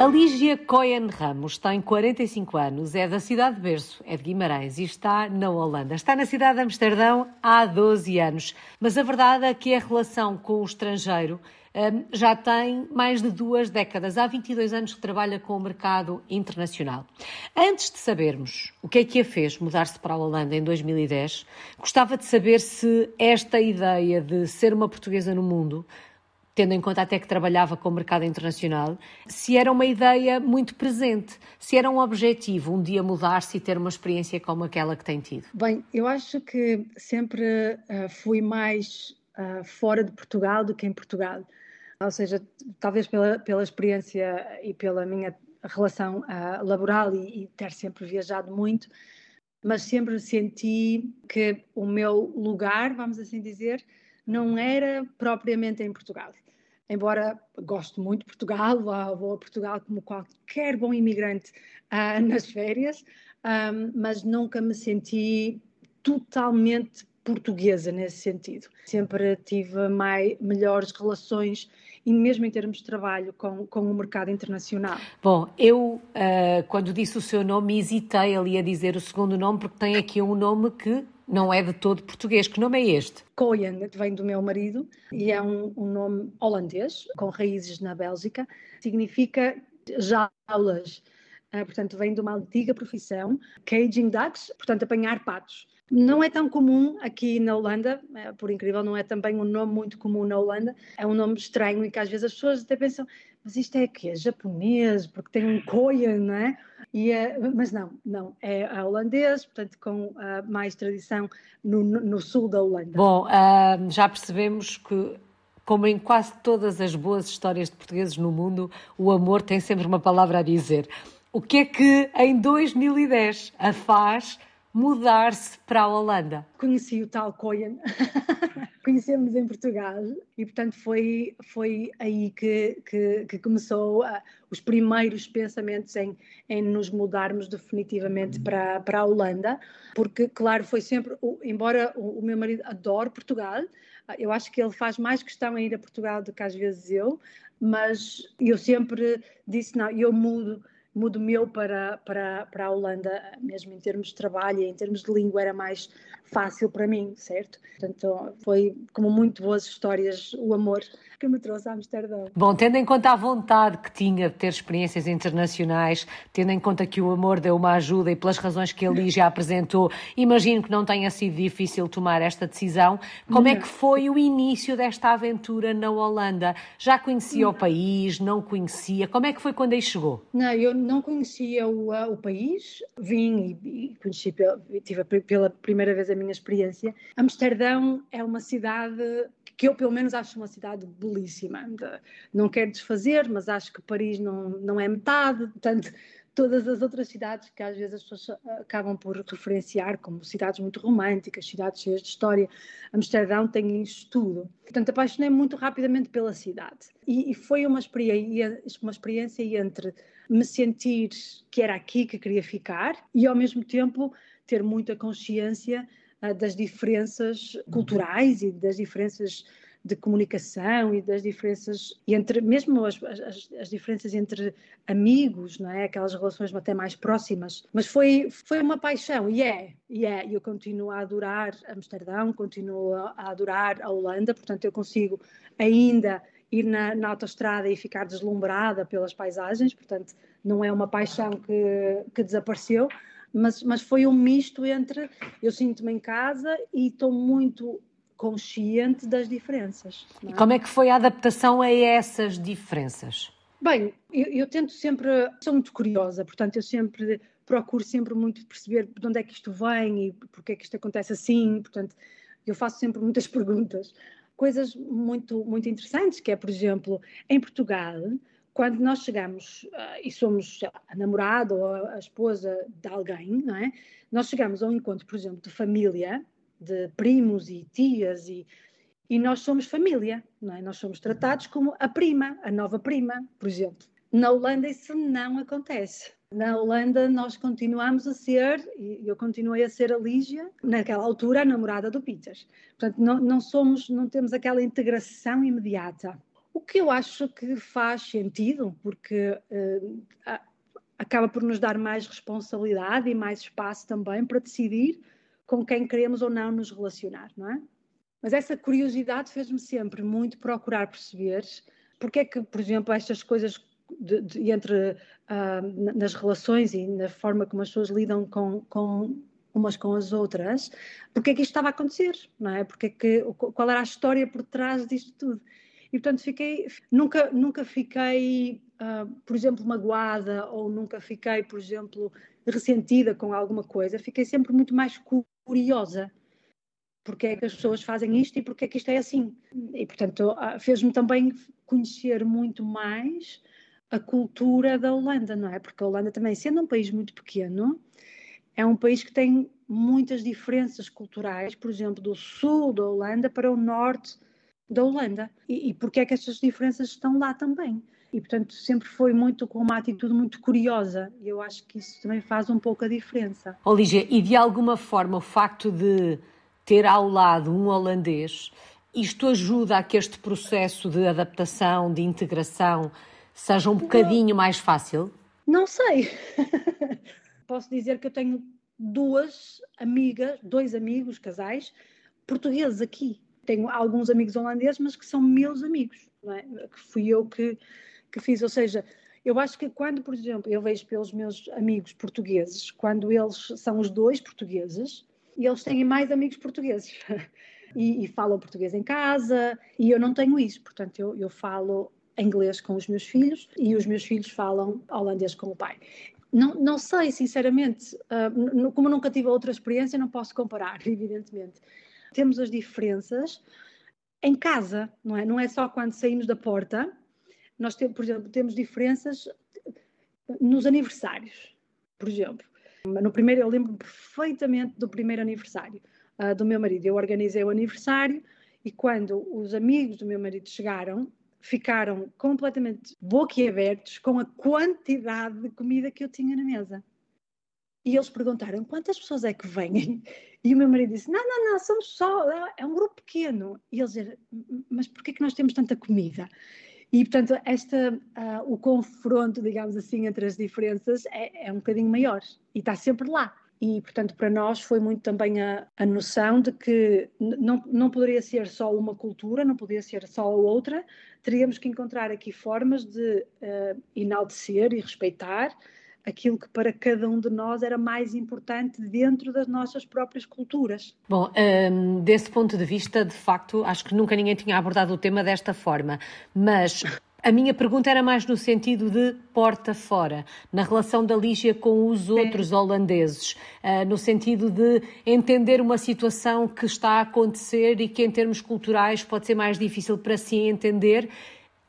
A Lígia Cohen Ramos tem 45 anos, é da cidade de Berço, é de Guimarães e está na Holanda. Está na cidade de Amsterdão há 12 anos, mas a verdade é que a relação com o estrangeiro um, já tem mais de duas décadas. Há 22 anos que trabalha com o mercado internacional. Antes de sabermos o que é que a fez mudar-se para a Holanda em 2010, gostava de saber se esta ideia de ser uma portuguesa no mundo tendo em conta até que trabalhava com o mercado internacional, se era uma ideia muito presente, se era um objetivo um dia mudar-se e ter uma experiência como aquela que tem tido? Bem, eu acho que sempre uh, fui mais uh, fora de Portugal do que em Portugal. Ou seja, talvez pela, pela experiência e pela minha relação uh, laboral e, e ter sempre viajado muito, mas sempre senti que o meu lugar, vamos assim dizer, não era propriamente em Portugal embora gosto muito de Portugal, vou a Portugal como qualquer bom imigrante uh, nas férias, um, mas nunca me senti totalmente portuguesa nesse sentido. Sempre tive mais, melhores relações e mesmo em termos de trabalho com, com o mercado internacional. Bom, eu uh, quando disse o seu nome hesitei ali a dizer o segundo nome porque tem aqui um nome que não é de todo português. Que nome é este? Koyen vem do meu marido e é um, um nome holandês, com raízes na Bélgica. Significa jaulas. Uh, portanto, vem de uma antiga profissão, caging ducks, portanto, apanhar patos. Não é tão comum aqui na Holanda, eh, por incrível, não é também um nome muito comum na Holanda. É um nome estranho e que às vezes as pessoas até pensam, mas isto é que é japonês, porque tem um koyan, não é? E é, mas não, não, é holandês, portanto, com uh, mais tradição no, no, sul da Holanda. Bom, uh, já percebemos que como em quase todas as boas histórias de portugueses no mundo, o amor tem sempre uma palavra a dizer. O que é que em 2010 a faz mudar-se para a Holanda? Conheci o tal Coyan, conhecemos em Portugal e, portanto, foi, foi aí que, que, que começou uh, os primeiros pensamentos em, em nos mudarmos definitivamente para, para a Holanda, porque, claro, foi sempre, embora o, o meu marido adore Portugal, uh, eu acho que ele faz mais questão em ir a Portugal do que às vezes eu, mas eu sempre disse, não, eu mudo mudo meu para, para, para a Holanda, mesmo em termos de trabalho e em termos de língua, era mais fácil para mim, certo? Portanto, foi como muito boas histórias o amor que me trouxe a Amsterdão. Bom, tendo em conta a vontade que tinha de ter experiências internacionais, tendo em conta que o amor deu uma ajuda e pelas razões que ele já apresentou, imagino que não tenha sido difícil tomar esta decisão. Como não. é que foi o início desta aventura na Holanda? Já conhecia não. o país? Não conhecia? Como é que foi quando aí chegou? Não, eu não conhecia o, uh, o país, vim e, e conheci, tive pela primeira vez a minha experiência. Amsterdão é uma cidade que eu pelo menos acho uma cidade belíssima. Não quero desfazer, mas acho que Paris não, não é metade, portanto, todas as outras cidades que às vezes as pessoas acabam por referenciar como cidades muito românticas, cidades cheias de história, Amsterdão tem isso tudo. Portanto, apaixonei muito rapidamente pela cidade. E, e foi uma experiência, uma experiência entre me sentir que era aqui que queria ficar e ao mesmo tempo ter muita consciência das diferenças culturais e das diferenças de comunicação e das diferenças entre mesmo as, as, as, diferenças entre amigos, não é? Aquelas relações até mais próximas. Mas foi foi uma paixão e é e é. Eu continuo a adorar Amsterdão, continuo a adorar a Holanda, portanto eu consigo ainda ir na, na autostrada e ficar deslumbrada pelas paisagens, portanto não é uma paixão que, que desapareceu, mas, mas foi um misto entre eu sinto-me em casa e estou muito consciente das diferenças. É? E como é que foi a adaptação a essas diferenças? Bem, eu, eu, tento sempre, sou muito curiosa, portanto eu sempre procuro sempre muito perceber de onde é que isto vem e porque é que isto acontece assim, portanto eu faço sempre muitas perguntas. Coisas muito, muito interessantes, que é, por exemplo, em Portugal, quando nós chegamos uh, e somos lá, a namorada ou a, a, esposa de alguém, não é? Nós chegamos a um encontro, por exemplo, de família, de primos e tias e, e nós somos família, não é? Nós somos tratados como a prima, a nova prima, por exemplo. Na Holanda isso não acontece. Na Holanda nós continuamos a ser, e eu continuei a ser a Lígia, naquela altura a namorada do Peter. Portanto, não, não somos, não temos aquela integração imediata. O que eu acho que faz sentido, porque uh, acaba por nos dar mais responsabilidade e mais espaço também para decidir com quem queremos ou não nos relacionar, não é? Mas essa curiosidade fez-me sempre muito procurar perceber porque é que, por exemplo, estas coisas de, de, entre uh, nas relações e na forma como as pessoas lidam com, com umas com as outras, porque é que isto estava a acontecer, não é? Porque é que, qual era a história por trás disto tudo. E, portanto, fiquei, nunca, nunca fiquei, uh, por exemplo, magoada ou nunca fiquei, por exemplo, ressentida com alguma coisa. Fiquei sempre muito mais curiosa. Porque é que as pessoas fazem isto e porque é que isto é assim. E, portanto, uh, fez-me também conhecer muito mais a cultura da Holanda, não é? Porque a Holanda também, sendo um país muito pequeno, é um país que tem muitas diferenças culturais, por exemplo, do sul da Holanda para o norte da Holanda. E, e porque é que estas diferenças estão lá também? E, portanto, sempre foi muito com uma atitude muito curiosa. E eu acho que isso também faz um pouco a diferença. Olígia, e de alguma forma o facto de ter ao lado um holandês, isto ajuda a que este processo de adaptação, de integração, seja um bocadinho mais fácil? Não sei. Posso dizer que eu tenho duas amigas, dois amigos, casais, portugueses aqui tenho alguns amigos holandeses, mas que são meus amigos, é? que fui eu que, que fiz. Ou seja, eu acho que quando, por exemplo, eu vejo pelos meus amigos portugueses, quando eles são os dois portugueses, eles têm mais amigos portugueses. e, e, falam português em casa, e eu não tenho isso, portanto, eu, eu falo inglês com os meus filhos e os meus filhos falam holandês com o pai. Não, não sei, sinceramente, uh, como nunca tive outra experiência, não posso comparar, evidentemente temos as diferenças em casa, não é? Não é só quando saímos da porta. Nós temos, por exemplo, temos diferenças nos aniversários, por exemplo. No primeiro, eu lembro perfeitamente do primeiro aniversário uh, do meu marido. Eu organizei o aniversário e quando os amigos do meu marido chegaram, ficaram completamente boquiabertos com a quantidade de comida que eu tinha na mesa. E eles perguntaram quantas pessoas é que vêm? E o meu marido disse: Não, não, não, somos só, é um grupo pequeno. E eles disseram: Mas porquê que nós temos tanta comida? E, portanto, esta, uh, o confronto, digamos assim, entre as diferenças é, é um bocadinho maior e está sempre lá. E, portanto, para nós foi muito também a, a noção de que não, não poderia ser só uma cultura, não poderia ser só outra, teríamos que encontrar aqui formas de uh, enaltecer e respeitar aquilo que para cada um de nós era mais importante dentro das nossas próprias culturas. Bom, um, desse ponto de vista, de facto, acho que nunca ninguém tinha abordado o tema desta forma, mas a minha pergunta era mais no sentido de porta fora, na relação da Lígia com os outros holandeses, uh, no sentido de entender uma situação que está a acontecer e que, em termos culturais, pode ser mais difícil para si entender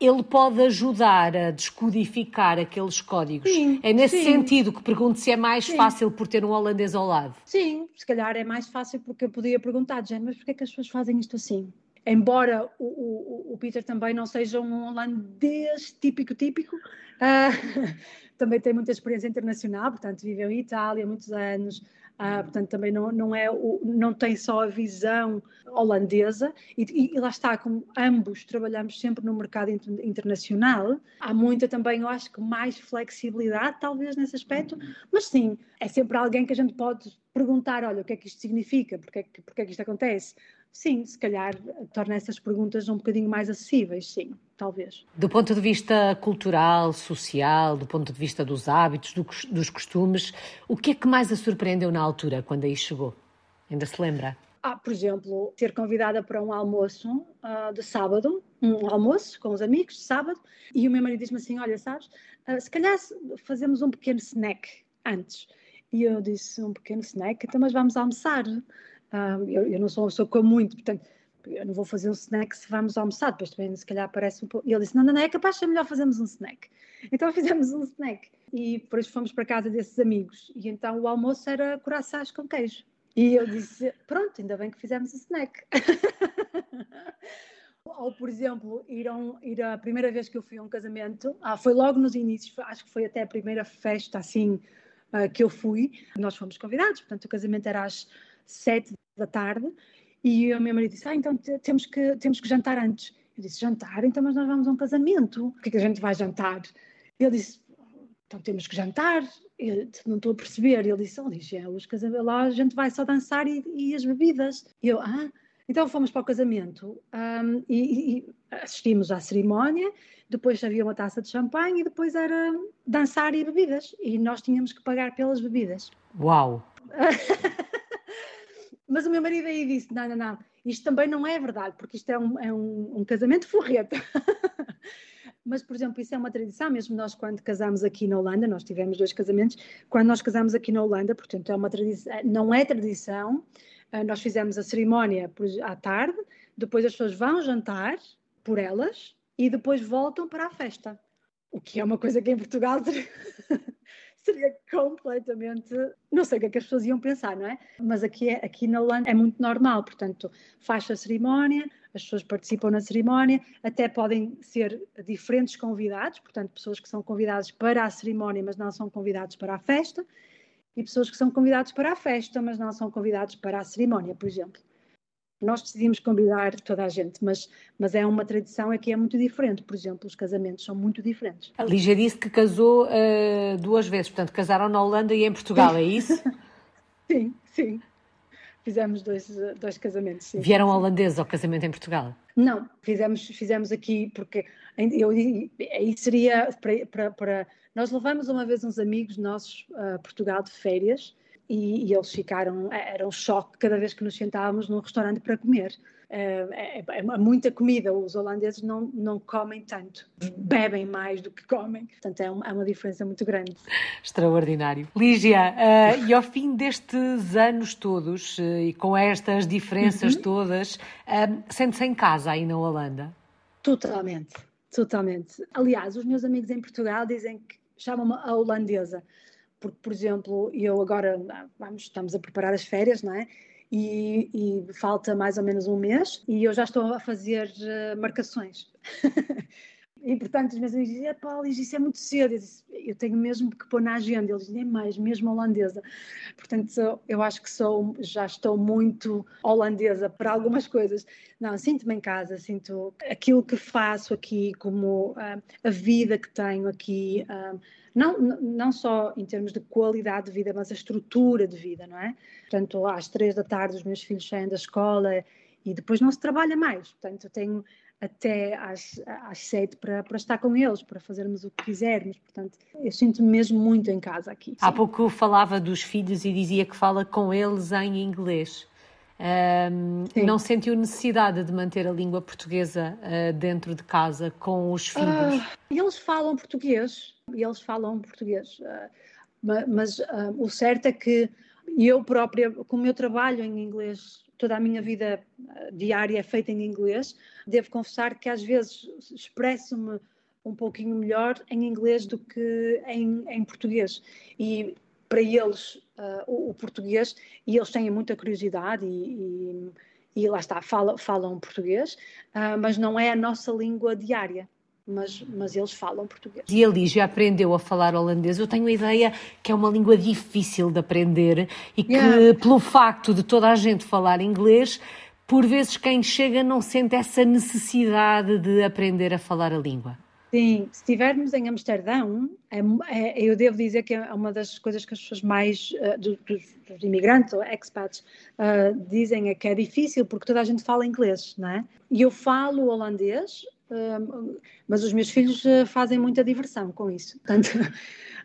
ele pode ajudar a descodificar aqueles códigos. Sim, é nesse sim. sentido que pergunto se é mais sim. fácil por ter um holandês ao lado. Sim, se calhar é mais fácil porque eu podia perguntar, gente, mas porquê é que as pessoas fazem isto assim? Embora o, o, o Peter também não seja um holandês típico, típico, uh, também tem muita experiência internacional, portanto viveu em Itália há muitos anos, ah, portanto, também não, não, é o, não tem só a visão holandesa, e, e, lá está, como ambos trabalhamos sempre no mercado internacional, há muita também, eu acho que mais flexibilidade, talvez, nesse aspecto, mas sim, é sempre alguém que a gente pode perguntar: olha, o que é que isto significa, porque é que, porque é que isto acontece? Sim, se calhar torna essas perguntas um bocadinho mais acessíveis, sim, talvez. Do ponto de vista cultural, social, do ponto de vista dos hábitos, do, dos costumes, o que é que mais a surpreendeu na altura, quando aí chegou? Ainda se lembra? Ah, por exemplo, ser convidada para um almoço uh, de sábado, um almoço com os amigos de sábado, e o meu marido disse-me assim: Olha, sabes, uh, se calhar fazemos um pequeno snack antes. E eu disse: Um pequeno snack, então, mas vamos almoçar. Um, eu, eu, não sou uma pessoa que come muito, portanto, eu não vou fazer um snack se vamos almoçar, depois também se calhar parece um pouco. E ele disse: não, não, não, é capaz de ser melhor fazermos um snack. Então fizemos um snack e depois fomos para casa desses amigos. E então o almoço era corações com queijo. E eu disse: pronto, ainda bem que fizemos um snack. Ou, por exemplo, ir a, um, ir a primeira vez que eu fui a um casamento, ah, foi logo nos inícios, acho que foi até a primeira festa assim uh, que eu fui. Nós fomos convidados, portanto, o casamento era às sete da tarde, e o meu marido disse, ah, então temos que, temos que jantar antes. Eu disse, jantar? Então, mas nós vamos a um casamento. O que é que a gente vai jantar? Ele disse, então temos que jantar. Eu não estou a perceber. Ele disse, oh, Lígia, os casamentos, lá a gente vai só dançar e, e as bebidas. E eu, ah, então fomos para o casamento um, e, e, assistimos à cerimónia, depois havia uma taça de champanhe e depois era dançar e bebidas. E nós tínhamos que pagar pelas bebidas. Uau! Mas o meu marido aí disse: não, não, não, isto também não é verdade, porque isto é um, é um, um casamento forreta. Mas, por exemplo, isso é uma tradição, mesmo nós quando casamos aqui na Holanda, nós tivemos dois casamentos, quando nós casamos aqui na Holanda, portanto, é uma tradição, não é tradição, ah, nós fizemos a cerimónia à tarde, depois as pessoas vão jantar por elas e depois voltam para a festa. O que é uma coisa que em Portugal seria completamente. Não sei o que é que as pessoas iam pensar, não é? Mas aqui, é, aqui na Holanda é muito normal, portanto, faz a cerimónia, as pessoas participam na cerimónia, até podem ser diferentes convidados, portanto, pessoas que são convidadas para a cerimónia, mas não são convidados para a festa e pessoas que são convidados para a festa, mas não são convidados para a cerimónia, por exemplo. Nós decidimos convidar toda a gente, mas, mas é uma tradição é que é muito diferente. Por exemplo, os casamentos são muito diferentes. A Lígia disse que casou uh, duas vezes, portanto, casaram na Holanda e em Portugal, é isso? sim, sim. Fizemos dois, dois casamentos. Sim. Vieram holandeses ao casamento em Portugal? Não, fizemos, fizemos aqui porque eu, aí seria para, para, para, Nós levamos uma vez uns amigos nossos a Portugal de férias e, e, eles ficaram, era um choque cada vez que nos sentávamos num restaurante para comer. É, é, é, muita comida, os holandeses não, não comem tanto, bebem mais do que comem, portanto é uma, é uma diferença muito grande. Extraordinário. Lígia, uh, e ao fim destes anos todos uh, e com estas diferenças uhum. todas, uh, sente-se em casa aí na Holanda? Totalmente, totalmente. Aliás, os meus amigos em Portugal dizem que chamam-me a holandesa porque, por exemplo, eu agora vamos, estamos a preparar as férias, não é? E, e, falta mais ou menos um mês e eu já estou a fazer uh, marcações. e portanto os meus amigos dizem, Paulo, isso é muito cedo. Eu, disse, eu, tenho mesmo que pôr na agenda. Eles dizem, é mais, mesmo holandesa. Portanto, eu acho que sou, já estou muito holandesa para algumas coisas. Não, sinto-me em casa, sinto aquilo que faço aqui, como uh, a vida que tenho aqui. Uh, não, não só em termos de qualidade de vida, mas a estrutura de vida, não é? Portanto, às três da tarde os meus filhos saem da escola e depois não se trabalha mais. Portanto, eu tenho até às, às sete para, para estar com eles, para fazermos o que quisermos. Portanto, eu sinto-me mesmo muito em casa aqui. Há pouco falava dos filhos e dizia que fala com eles em inglês. Um, não sentiu necessidade de manter a língua portuguesa uh, dentro de casa com os filhos? Uh, eles falam português, eles falam português, uh, mas o certo é que eu própria, como eu trabalho em inglês, toda a minha vida diária é feita em inglês, devo confessar que às vezes expresso-me um pouquinho melhor em inglês do que em, em português. E para eles uh, o, o, português e eles têm muita curiosidade e, e, e lá está, falam, falam português, uh, mas não é a nossa língua diária. Mas, mas eles falam português. E a Lígia aprendeu a falar holandês. Eu tenho a ideia que é uma língua difícil de aprender e que, yeah. pelo facto de toda a gente falar inglês, por vezes quem chega não sente essa necessidade de aprender a falar a língua. Sim, se estivermos em Amsterdão, é, é, eu devo dizer que é uma das coisas que as pessoas mais, uh, dos, dos, imigrantes ou expats, uh, dizem é que é difícil porque toda a gente fala inglês, não é? E eu falo holandês, uh, mas os meus filhos fazem muita diversão com isso. Portanto,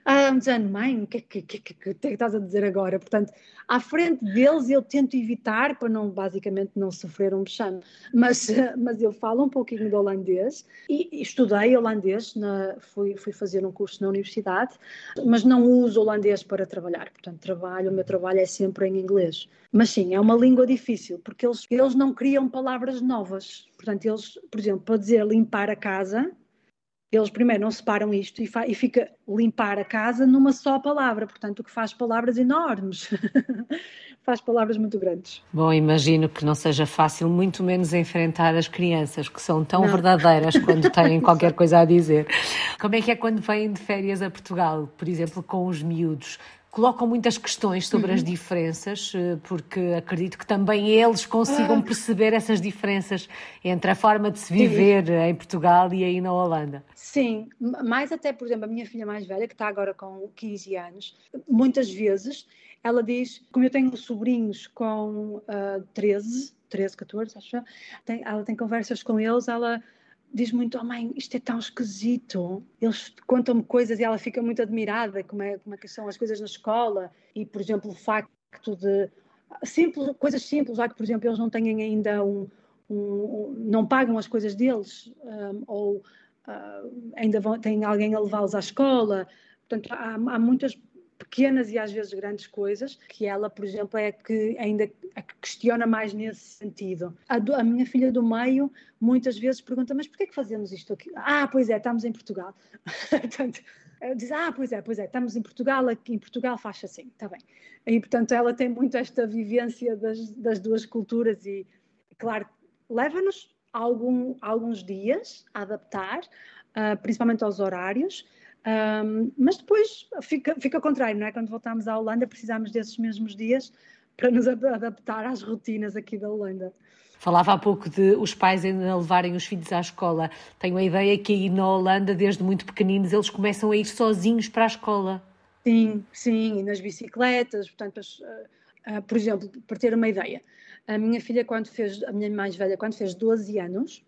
ah, dizendo, mãe, o que, que, que, que, que, que estás a dizer agora? Portanto, à frente deles eu tento evitar para não, basicamente, não sofrer um vexame. Mas, mas eu falo um pouquinho de holandês e estudei holandês, na, fui, fui fazer um curso na universidade, mas não uso holandês para trabalhar. Portanto, trabalho, o meu trabalho é sempre em inglês. Mas sim, é uma língua difícil, porque eles, eles não criam palavras novas. Portanto, eles, por exemplo, para dizer limpar a casa, eles primeiro não separam isto e, e, fica limpar a casa numa só palavra, portanto, o que faz palavras enormes, faz palavras muito grandes. Bom, imagino que não seja fácil, muito menos enfrentar as crianças, que são tão não. verdadeiras quando têm qualquer coisa a dizer. Como é que é quando vêm de férias a Portugal, por exemplo, com os miúdos? Colocam muitas questões sobre uhum. as diferenças, eh, porque acredito que também eles consigam ah. perceber essas diferenças entre a forma de se viver Sim. em Portugal e aí na Holanda. Sim, mais até, por exemplo, a minha filha mais velha, que está agora com 15 anos, muitas vezes ela diz, como eu tenho sobrinhos com uh, 13, 13, 14, acho, tem, ela tem conversas com eles, ela diz muito, oh mãe, isto é tão esquisito. Eles contam-me coisas e ela fica muito admirada como é, como é que são as coisas na escola. E, por exemplo, o facto de simples, coisas simples, já que, por exemplo, eles não têm ainda um, um, um não pagam as coisas deles, um, ou uh, ainda vão, têm alguém a levá-los à escola. Portanto, há, há muitas pequenas e às vezes grandes coisas, que ela, por exemplo, é que ainda que questiona mais nesse sentido. A, do, a, minha filha do meio muitas vezes pergunta, mas porquê é que fazemos isto aqui? Ah, pois é, estamos em Portugal. portanto, diz, ah, pois é, pois é, estamos em Portugal, aqui em Portugal faz assim, está bem. E, portanto, ela tem muito esta vivência das, das duas culturas e, claro, leva-nos algum, alguns dias a adaptar, uh, principalmente aos horários, um, mas depois fica, fica ao contrário, não é? Quando voltamos à Holanda, precisamos desses mesmos dias para nos adaptar às rotinas aqui da Holanda. Falava há pouco de os pais ainda levarem os filhos à escola. Tenho a ideia que aí na Holanda, desde muito pequeninos, eles começam a ir sozinhos para a escola. Sim, sim, e nas bicicletas. Portanto, uh, uh, por exemplo, para ter uma ideia, a minha filha, quando fez, a minha mais velha, quando fez 12 anos,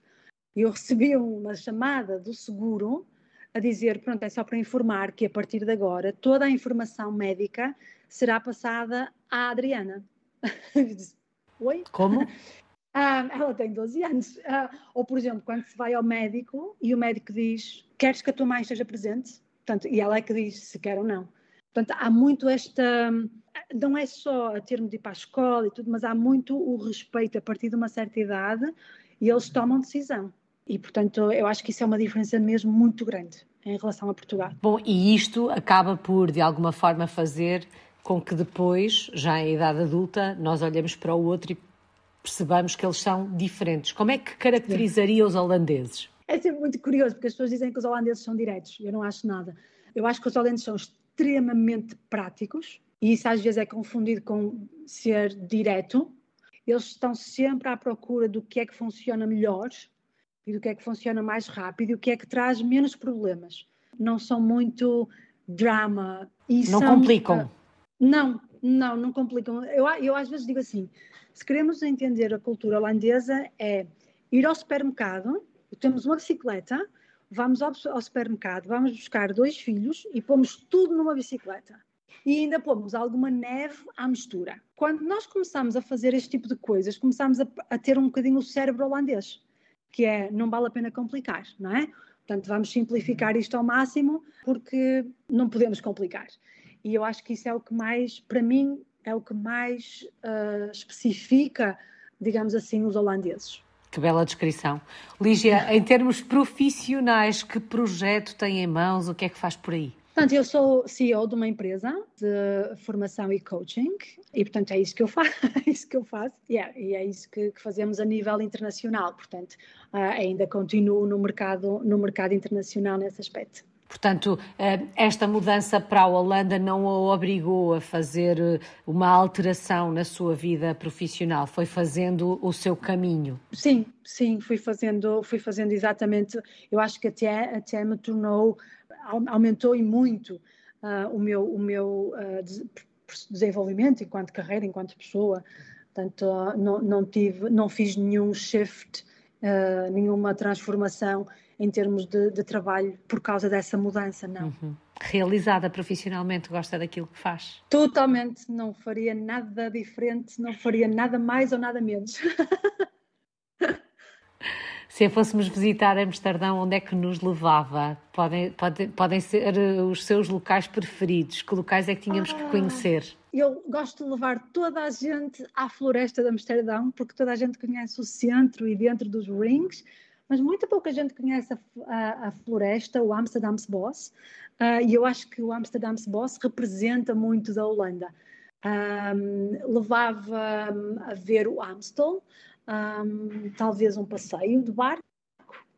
eu recebi uma chamada do seguro a dizer, pronto, é só para informar que a partir de agora toda a informação médica será passada à Adriana. disse, Oi? Como? Ah, ela tem 12 anos. Ah, ou, por exemplo, quando se vai ao médico e o médico diz: Queres que a tua mãe esteja presente? Portanto, e ela é que diz se quer ou não. Portanto, há muito esta. Não é só a termo de ir para a escola e tudo, mas há muito o respeito a partir de uma certa idade e eles tomam decisão. E, portanto, eu acho que isso é uma diferença mesmo muito grande em relação a Portugal. Bom, e isto acaba por, de alguma forma, fazer com que depois, já em idade adulta, nós olhemos para o outro e percebamos que eles são diferentes. Como é que caracterizaria os holandeses? É sempre muito curioso, porque as pessoas dizem que os holandeses são diretos. Eu não acho nada. Eu acho que os holandeses são extremamente práticos e isso às vezes é confundido com ser direto. Eles estão sempre à procura do que é que funciona melhor e do que é que funciona mais rápido e o que é que traz menos problemas. Não são muito drama. E não são, complicam. Uh, não, não, não complicam. Eu, eu às vezes digo assim: se queremos entender a cultura holandesa, é ir ao supermercado, temos uma bicicleta, vamos ao, ao supermercado, vamos buscar dois filhos e pomos tudo numa bicicleta e ainda pomos alguma neve à mistura. Quando nós começamos a fazer este tipo de coisas, começamos a, a, ter um bocadinho o cérebro holandês que é não vale a pena complicar, não é? Portanto, vamos simplificar isto ao máximo porque não podemos complicar. E eu acho que isso é o que mais, para mim, é o que mais uh, especifica, digamos assim, os holandeses. Que bela descrição. Lígia, em termos profissionais, que projeto tem em mãos? O que é que faz por aí? Portanto, eu sou CEO de uma empresa de formação e coaching e, portanto, é isso que eu faço, é isso que eu faço yeah, e é isso que, que, fazemos a nível internacional. Portanto, uh, ainda continuo no mercado, no mercado internacional nesse aspecto. Portanto, ah, esta mudança para a Holanda não a obrigou a fazer ah, uma alteração na sua vida profissional, foi fazendo o seu caminho. Sim, sim, fui fazendo, fui fazendo exatamente. Eu acho que até, até me tornou aumentou e muito uh, o meu, o meu uh, desenvolvimento enquanto carreira, enquanto pessoa. Portanto, uh, não, não, tive, não fiz nenhum shift, nenhuma transformação em termos de, de, trabalho por causa dessa mudança, não. Uhum. Realizada profissionalmente, gosta daquilo que faz? Totalmente, não faria nada diferente, não faria nada mais ou nada menos. Se fôssemos visitar Amsterdão, onde é que nos levava? Podem, podem, podem ser eh, os seus locais preferidos. Que locais é que tínhamos ah, que conhecer? Eu gosto de levar toda a gente à floresta de Amsterdão, porque toda a gente conhece o centro e dentro dos rings, mas muita pouca gente conhece a, a, a floresta, o Amsterdam's Bos, uh, e eu acho que o Amsterdam's Bos representa muito da Holanda. Um, levava a ver o Amstel, um, talvez um passeio de barco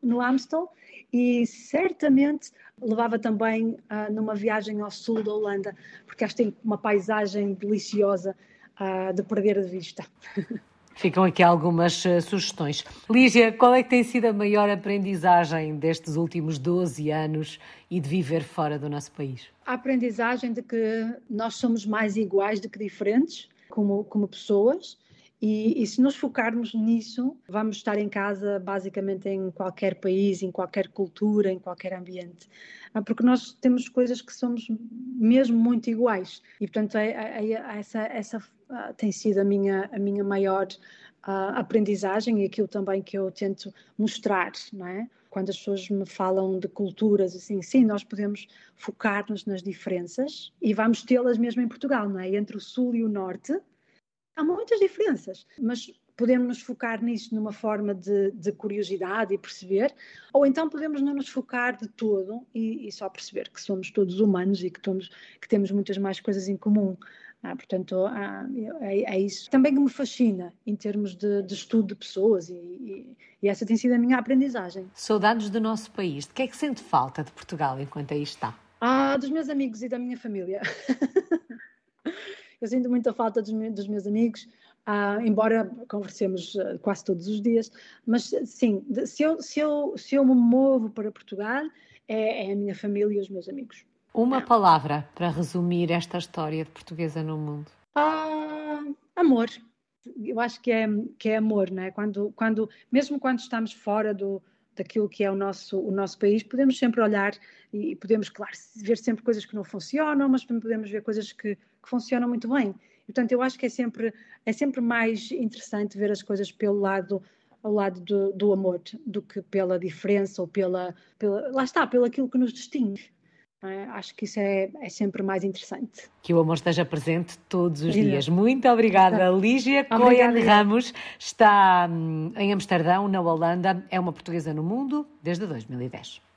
no Amstel e certamente levava também uh, numa viagem ao sul da Holanda, porque acho que tem uma paisagem deliciosa uh, de perder de vista. Ficam aqui algumas uh, sugestões. Lígia, qual é que tem sido a maior aprendizagem destes últimos 12 anos e de viver fora do nosso país? A aprendizagem de que nós somos mais iguais do que diferentes, como, como pessoas, e, e, se nos focarmos nisso, vamos estar em casa basicamente em qualquer país, em qualquer cultura, em qualquer ambiente. Ah, porque nós temos coisas que somos mesmo muito iguais. E, portanto, é, é, é, essa, essa uh, tem sido a minha, a minha maior uh, aprendizagem e aquilo também que eu tento mostrar, não é? Quando as pessoas me falam de culturas, assim, sim, nós podemos focar-nos nas diferenças e vamos tê-las mesmo em Portugal, não é? Entre o Sul e o Norte, Há muitas diferenças, mas podemos nos focar nisso numa forma de, de, curiosidade e perceber, ou então podemos não nos focar de todo e, e só perceber que somos todos humanos e que, tomos, que temos muitas mais coisas em comum. Ah, portanto, ah, é, é, isso também que me fascina em termos de, de estudo de pessoas e, e, e, essa tem sido a minha aprendizagem. Saudades do nosso país. De que é que sente falta de Portugal enquanto aí está? Ah, dos meus amigos e da minha família. Eu sinto muita falta dos, meus, dos meus amigos, uh, embora conversemos uh, quase todos os dias, mas sim, de, se, eu, se, eu, se eu me movo para Portugal, é, é a minha família e os meus amigos. Uma palavra para resumir esta história de portuguesa no mundo. Ah, amor. Eu acho que é, que é amor, não é? Quando, quando, mesmo quando estamos fora do, daquilo que é o nosso, o nosso país, podemos sempre olhar e podemos, claro, ver sempre coisas que não funcionam, mas também podemos ver coisas que, que funcionam muito bem. Portanto, eu acho que é sempre, é sempre mais interessante ver as coisas pelo lado ao lado do, do amor do que pela diferença ou pela, pela lá está, pelo aquilo que nos distingue. É? Acho que isso é, é sempre mais interessante. Que o amor esteja presente todos os dias. Muito obrigada, Lígia Cohen Ramos. Está hum, em Amsterdão, na Holanda. É uma portuguesa no mundo desde 2010.